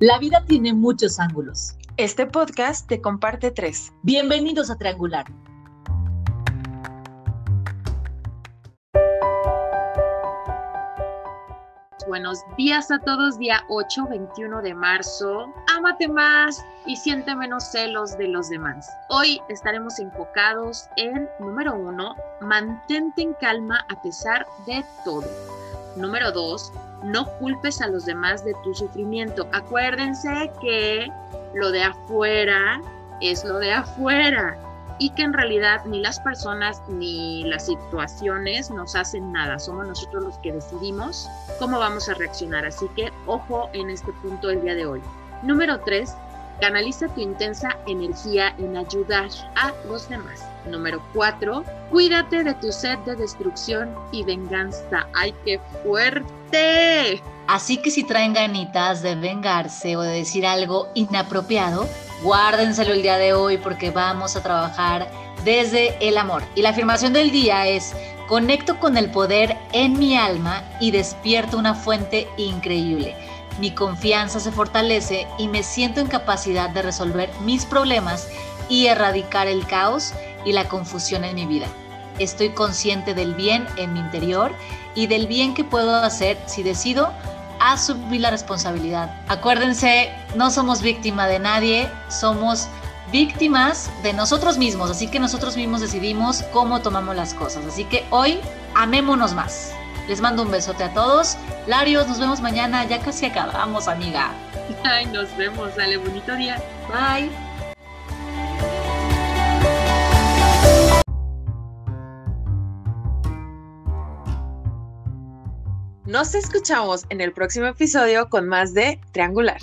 La vida tiene muchos ángulos. Este podcast te comparte tres. Bienvenidos a Triangular. Buenos días a todos, día 8, 21 de marzo. Ámate más y siente menos celos de los demás. Hoy estaremos enfocados en, número uno, mantente en calma a pesar de todo. Número dos, no culpes a los demás de tu sufrimiento. Acuérdense que lo de afuera es lo de afuera y que en realidad ni las personas ni las situaciones nos hacen nada. Somos nosotros los que decidimos cómo vamos a reaccionar. Así que ojo en este punto del día de hoy. Número tres, canaliza tu intensa energía en ayudar a los demás. Número 4. Cuídate de tu sed de destrucción y venganza. ¡Ay, qué fuerte! Así que si traen ganitas de vengarse o de decir algo inapropiado, guárdenselo el día de hoy porque vamos a trabajar desde el amor. Y la afirmación del día es, conecto con el poder en mi alma y despierto una fuente increíble. Mi confianza se fortalece y me siento en capacidad de resolver mis problemas y erradicar el caos y la confusión en mi vida. Estoy consciente del bien en mi interior y del bien que puedo hacer si decido asumir la responsabilidad. Acuérdense, no somos víctima de nadie, somos víctimas de nosotros mismos, así que nosotros mismos decidimos cómo tomamos las cosas. Así que hoy amémonos más. Les mando un besote a todos. Larios, nos vemos mañana. Ya casi acabamos, amiga. Ay, nos vemos. Dale, bonito día. Bye. Nos escuchamos en el próximo episodio con más de Triangular.